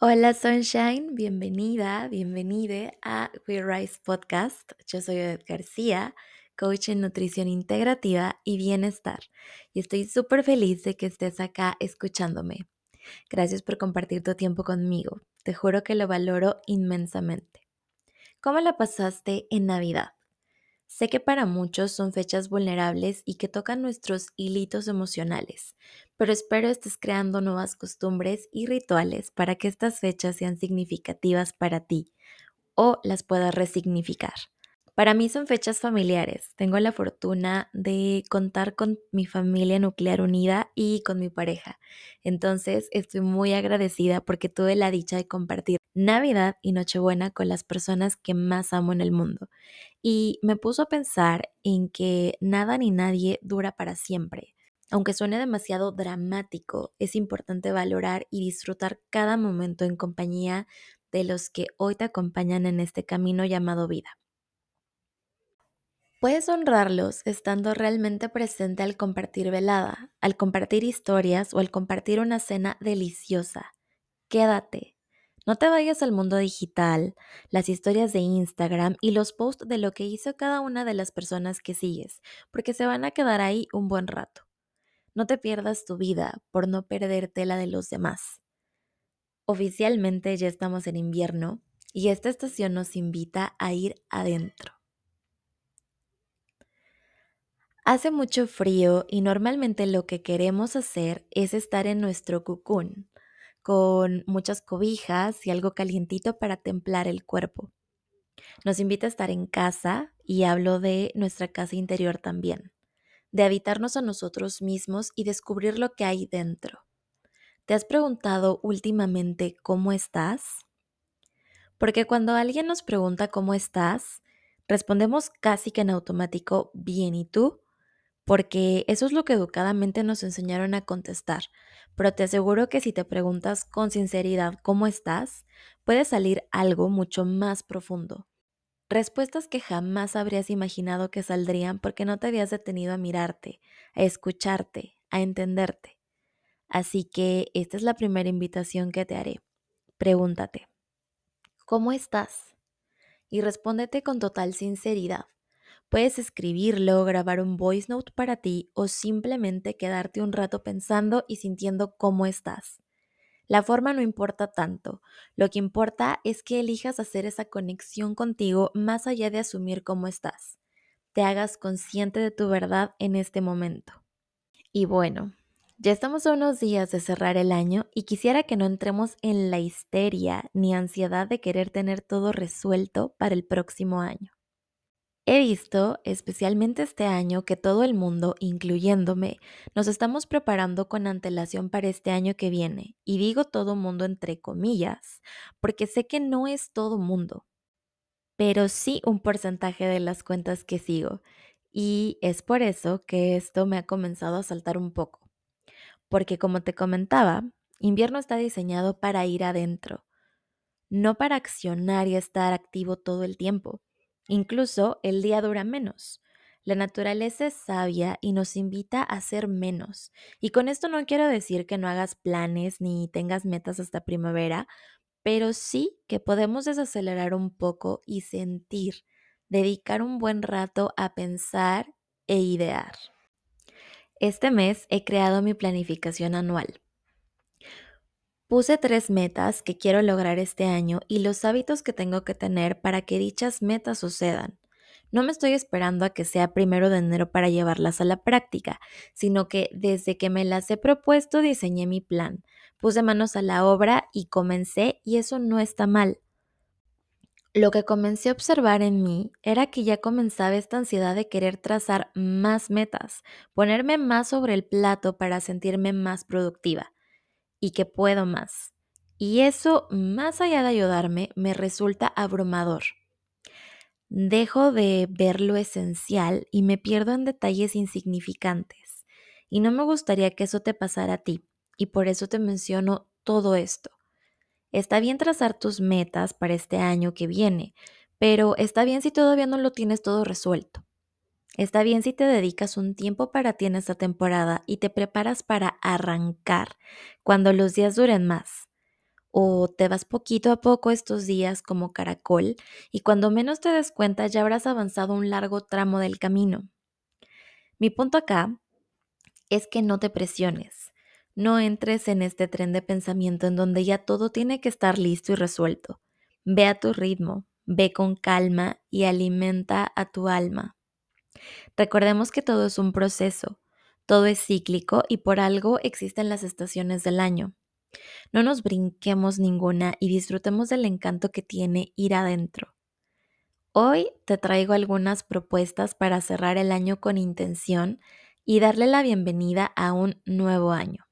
Hola Sunshine, bienvenida, bienvenide a We Rise Podcast. Yo soy Odette García, coach en nutrición integrativa y bienestar, y estoy súper feliz de que estés acá escuchándome. Gracias por compartir tu tiempo conmigo, te juro que lo valoro inmensamente. ¿Cómo la pasaste en Navidad? Sé que para muchos son fechas vulnerables y que tocan nuestros hilitos emocionales, pero espero estés creando nuevas costumbres y rituales para que estas fechas sean significativas para ti o las puedas resignificar. Para mí son fechas familiares. Tengo la fortuna de contar con mi familia nuclear unida y con mi pareja. Entonces estoy muy agradecida porque tuve la dicha de compartir Navidad y Nochebuena con las personas que más amo en el mundo. Y me puso a pensar en que nada ni nadie dura para siempre. Aunque suene demasiado dramático, es importante valorar y disfrutar cada momento en compañía de los que hoy te acompañan en este camino llamado vida. Puedes honrarlos estando realmente presente al compartir velada, al compartir historias o al compartir una cena deliciosa. Quédate. No te vayas al mundo digital, las historias de Instagram y los posts de lo que hizo cada una de las personas que sigues, porque se van a quedar ahí un buen rato. No te pierdas tu vida por no perderte la de los demás. Oficialmente ya estamos en invierno y esta estación nos invita a ir adentro. Hace mucho frío y normalmente lo que queremos hacer es estar en nuestro cucún, con muchas cobijas y algo calientito para templar el cuerpo. Nos invita a estar en casa y hablo de nuestra casa interior también, de habitarnos a nosotros mismos y descubrir lo que hay dentro. ¿Te has preguntado últimamente cómo estás? Porque cuando alguien nos pregunta cómo estás, respondemos casi que en automático, bien, ¿y tú? porque eso es lo que educadamente nos enseñaron a contestar. Pero te aseguro que si te preguntas con sinceridad cómo estás, puede salir algo mucho más profundo. Respuestas que jamás habrías imaginado que saldrían porque no te habías detenido a mirarte, a escucharte, a entenderte. Así que esta es la primera invitación que te haré. Pregúntate, ¿cómo estás? Y respóndete con total sinceridad. Puedes escribirlo, grabar un voice note para ti o simplemente quedarte un rato pensando y sintiendo cómo estás. La forma no importa tanto, lo que importa es que elijas hacer esa conexión contigo más allá de asumir cómo estás. Te hagas consciente de tu verdad en este momento. Y bueno, ya estamos a unos días de cerrar el año y quisiera que no entremos en la histeria ni ansiedad de querer tener todo resuelto para el próximo año. He visto, especialmente este año, que todo el mundo, incluyéndome, nos estamos preparando con antelación para este año que viene. Y digo todo mundo entre comillas, porque sé que no es todo mundo, pero sí un porcentaje de las cuentas que sigo. Y es por eso que esto me ha comenzado a saltar un poco. Porque como te comentaba, invierno está diseñado para ir adentro, no para accionar y estar activo todo el tiempo. Incluso el día dura menos. La naturaleza es sabia y nos invita a hacer menos. Y con esto no quiero decir que no hagas planes ni tengas metas hasta primavera, pero sí que podemos desacelerar un poco y sentir, dedicar un buen rato a pensar e idear. Este mes he creado mi planificación anual. Puse tres metas que quiero lograr este año y los hábitos que tengo que tener para que dichas metas sucedan. No me estoy esperando a que sea primero de enero para llevarlas a la práctica, sino que desde que me las he propuesto diseñé mi plan, puse manos a la obra y comencé y eso no está mal. Lo que comencé a observar en mí era que ya comenzaba esta ansiedad de querer trazar más metas, ponerme más sobre el plato para sentirme más productiva y que puedo más. Y eso, más allá de ayudarme, me resulta abrumador. Dejo de ver lo esencial y me pierdo en detalles insignificantes. Y no me gustaría que eso te pasara a ti, y por eso te menciono todo esto. Está bien trazar tus metas para este año que viene, pero está bien si todavía no lo tienes todo resuelto. Está bien si te dedicas un tiempo para ti en esta temporada y te preparas para arrancar cuando los días duren más. o te vas poquito a poco estos días como caracol y cuando menos te des cuenta ya habrás avanzado un largo tramo del camino. Mi punto acá es que no te presiones, no entres en este tren de pensamiento en donde ya todo tiene que estar listo y resuelto. Ve a tu ritmo, ve con calma y alimenta a tu alma. Recordemos que todo es un proceso, todo es cíclico y por algo existen las estaciones del año. No nos brinquemos ninguna y disfrutemos del encanto que tiene ir adentro. Hoy te traigo algunas propuestas para cerrar el año con intención y darle la bienvenida a un nuevo año.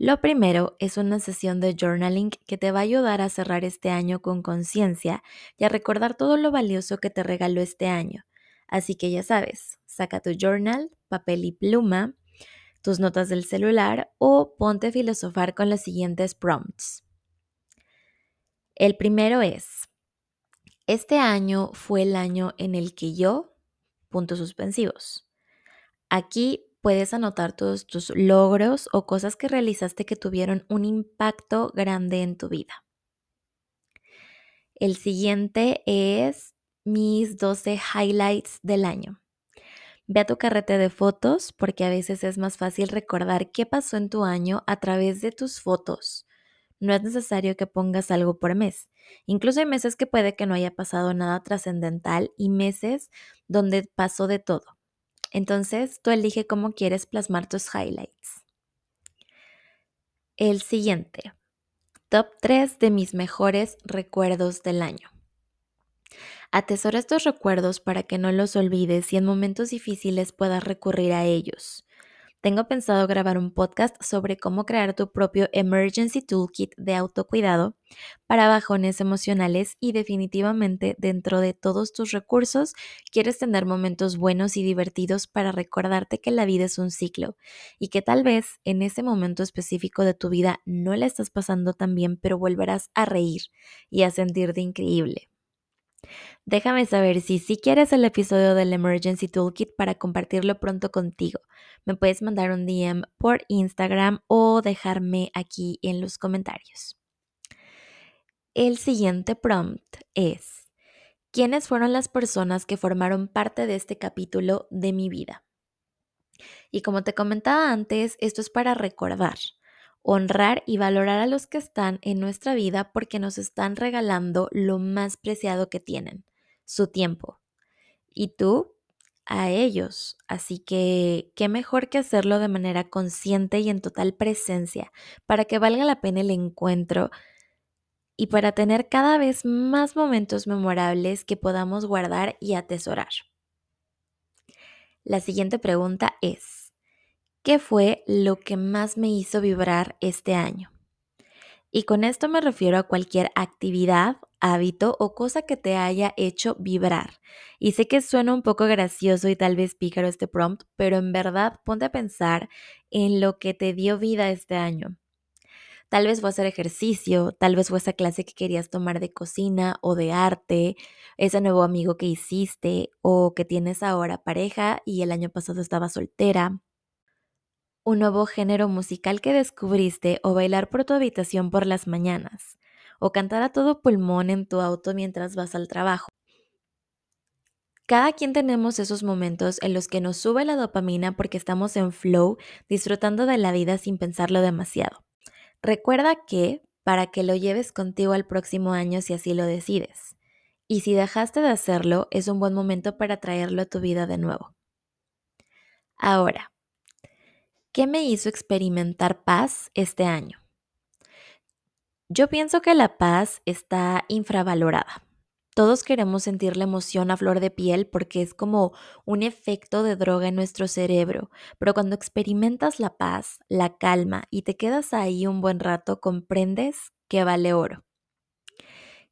Lo primero es una sesión de journaling que te va a ayudar a cerrar este año con conciencia y a recordar todo lo valioso que te regaló este año. Así que ya sabes, saca tu journal, papel y pluma, tus notas del celular o ponte a filosofar con los siguientes prompts. El primero es, este año fue el año en el que yo, puntos suspensivos. Aquí puedes anotar todos tus logros o cosas que realizaste que tuvieron un impacto grande en tu vida. El siguiente es mis 12 highlights del año. Ve a tu carrete de fotos porque a veces es más fácil recordar qué pasó en tu año a través de tus fotos. No es necesario que pongas algo por mes. Incluso hay meses que puede que no haya pasado nada trascendental y meses donde pasó de todo. Entonces, tú elige cómo quieres plasmar tus highlights. El siguiente. Top 3 de mis mejores recuerdos del año. Atesora estos recuerdos para que no los olvides y en momentos difíciles puedas recurrir a ellos. Tengo pensado grabar un podcast sobre cómo crear tu propio Emergency Toolkit de autocuidado para bajones emocionales y definitivamente dentro de todos tus recursos quieres tener momentos buenos y divertidos para recordarte que la vida es un ciclo y que tal vez en ese momento específico de tu vida no la estás pasando tan bien, pero volverás a reír y a sentirte increíble. Déjame saber si sí quieres el episodio del Emergency Toolkit para compartirlo pronto contigo. Me puedes mandar un DM por Instagram o dejarme aquí en los comentarios. El siguiente prompt es, ¿quiénes fueron las personas que formaron parte de este capítulo de mi vida? Y como te comentaba antes, esto es para recordar honrar y valorar a los que están en nuestra vida porque nos están regalando lo más preciado que tienen, su tiempo. Y tú a ellos. Así que, ¿qué mejor que hacerlo de manera consciente y en total presencia para que valga la pena el encuentro y para tener cada vez más momentos memorables que podamos guardar y atesorar? La siguiente pregunta es, ¿Qué fue lo que más me hizo vibrar este año? Y con esto me refiero a cualquier actividad, hábito o cosa que te haya hecho vibrar. Y sé que suena un poco gracioso y tal vez pícaro este prompt, pero en verdad ponte a pensar en lo que te dio vida este año. Tal vez fue hacer ejercicio, tal vez fue esa clase que querías tomar de cocina o de arte, ese nuevo amigo que hiciste o que tienes ahora pareja y el año pasado estaba soltera un nuevo género musical que descubriste o bailar por tu habitación por las mañanas, o cantar a todo pulmón en tu auto mientras vas al trabajo. Cada quien tenemos esos momentos en los que nos sube la dopamina porque estamos en flow, disfrutando de la vida sin pensarlo demasiado. Recuerda que, para que lo lleves contigo al próximo año si así lo decides. Y si dejaste de hacerlo, es un buen momento para traerlo a tu vida de nuevo. Ahora, ¿Qué me hizo experimentar paz este año? Yo pienso que la paz está infravalorada. Todos queremos sentir la emoción a flor de piel porque es como un efecto de droga en nuestro cerebro, pero cuando experimentas la paz, la calma y te quedas ahí un buen rato, comprendes que vale oro.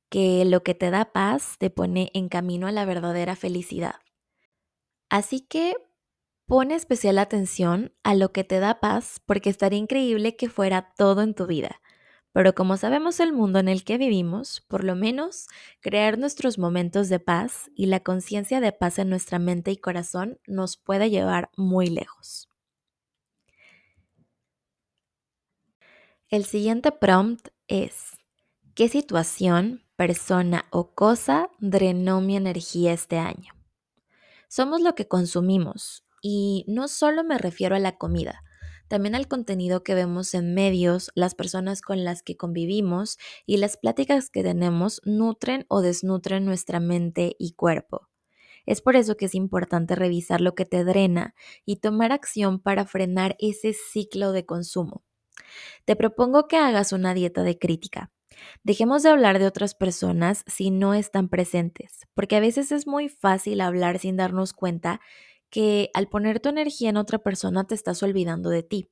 Que lo que te da paz te pone en camino a la verdadera felicidad. Así que Pone especial atención a lo que te da paz porque estaría increíble que fuera todo en tu vida. Pero como sabemos el mundo en el que vivimos, por lo menos crear nuestros momentos de paz y la conciencia de paz en nuestra mente y corazón nos puede llevar muy lejos. El siguiente prompt es, ¿qué situación, persona o cosa drenó mi energía este año? Somos lo que consumimos y no solo me refiero a la comida, también al contenido que vemos en medios, las personas con las que convivimos y las pláticas que tenemos nutren o desnutren nuestra mente y cuerpo. Es por eso que es importante revisar lo que te drena y tomar acción para frenar ese ciclo de consumo. Te propongo que hagas una dieta de crítica. Dejemos de hablar de otras personas si no están presentes, porque a veces es muy fácil hablar sin darnos cuenta que al poner tu energía en otra persona te estás olvidando de ti.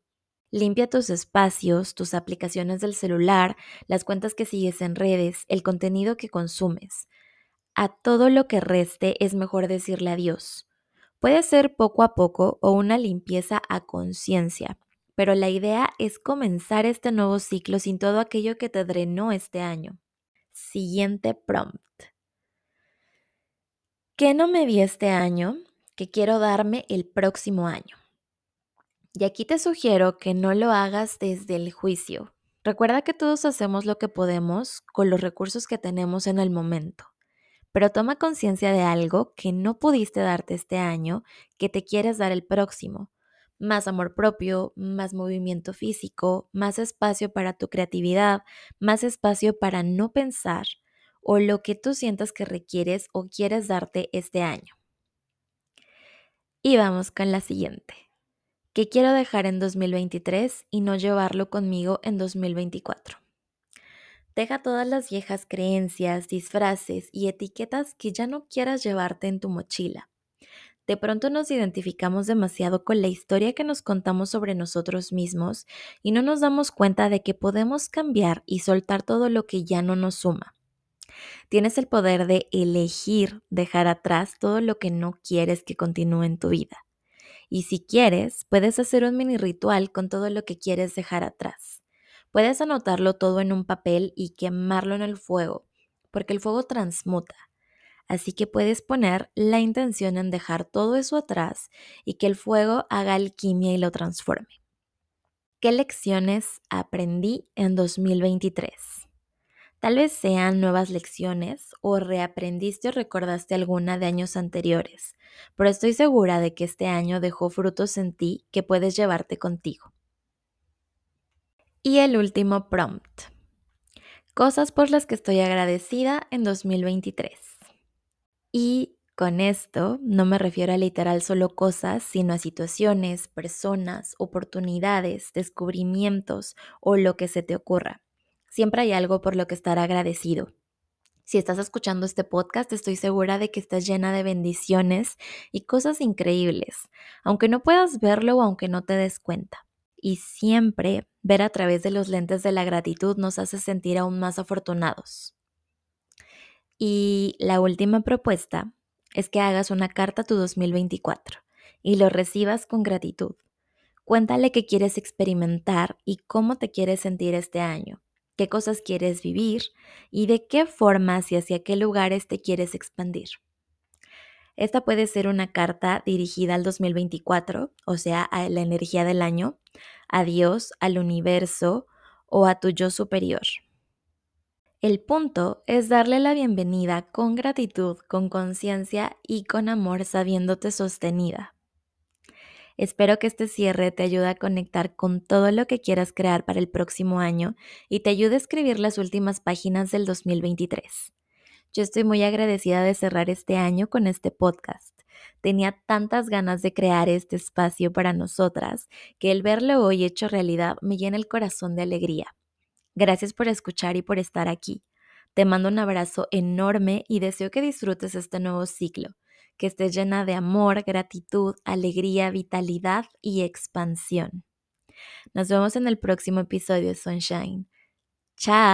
Limpia tus espacios, tus aplicaciones del celular, las cuentas que sigues en redes, el contenido que consumes. A todo lo que reste es mejor decirle adiós. Puede ser poco a poco o una limpieza a conciencia, pero la idea es comenzar este nuevo ciclo sin todo aquello que te drenó este año. Siguiente prompt. ¿Qué no me di este año que quiero darme el próximo año? Y aquí te sugiero que no lo hagas desde el juicio. Recuerda que todos hacemos lo que podemos con los recursos que tenemos en el momento, pero toma conciencia de algo que no pudiste darte este año que te quieres dar el próximo más amor propio, más movimiento físico, más espacio para tu creatividad, más espacio para no pensar o lo que tú sientas que requieres o quieres darte este año. Y vamos con la siguiente. ¿Qué quiero dejar en 2023 y no llevarlo conmigo en 2024? Deja todas las viejas creencias, disfraces y etiquetas que ya no quieras llevarte en tu mochila. De pronto nos identificamos demasiado con la historia que nos contamos sobre nosotros mismos y no nos damos cuenta de que podemos cambiar y soltar todo lo que ya no nos suma. Tienes el poder de elegir dejar atrás todo lo que no quieres que continúe en tu vida. Y si quieres, puedes hacer un mini ritual con todo lo que quieres dejar atrás. Puedes anotarlo todo en un papel y quemarlo en el fuego, porque el fuego transmuta Así que puedes poner la intención en dejar todo eso atrás y que el fuego haga alquimia y lo transforme. ¿Qué lecciones aprendí en 2023? Tal vez sean nuevas lecciones o reaprendiste o recordaste alguna de años anteriores, pero estoy segura de que este año dejó frutos en ti que puedes llevarte contigo. Y el último prompt. Cosas por las que estoy agradecida en 2023. Y con esto no me refiero a literal solo cosas, sino a situaciones, personas, oportunidades, descubrimientos o lo que se te ocurra. Siempre hay algo por lo que estar agradecido. Si estás escuchando este podcast, estoy segura de que estás llena de bendiciones y cosas increíbles, aunque no puedas verlo o aunque no te des cuenta. Y siempre ver a través de los lentes de la gratitud nos hace sentir aún más afortunados. Y la última propuesta es que hagas una carta a tu 2024 y lo recibas con gratitud. Cuéntale qué quieres experimentar y cómo te quieres sentir este año, qué cosas quieres vivir y de qué formas y hacia qué lugares te quieres expandir. Esta puede ser una carta dirigida al 2024, o sea, a la energía del año, a Dios, al universo o a tu yo superior. El punto es darle la bienvenida con gratitud, con conciencia y con amor sabiéndote sostenida. Espero que este cierre te ayude a conectar con todo lo que quieras crear para el próximo año y te ayude a escribir las últimas páginas del 2023. Yo estoy muy agradecida de cerrar este año con este podcast. Tenía tantas ganas de crear este espacio para nosotras que el verlo hoy hecho realidad me llena el corazón de alegría. Gracias por escuchar y por estar aquí. Te mando un abrazo enorme y deseo que disfrutes este nuevo ciclo, que estés llena de amor, gratitud, alegría, vitalidad y expansión. Nos vemos en el próximo episodio de Sunshine. Chao.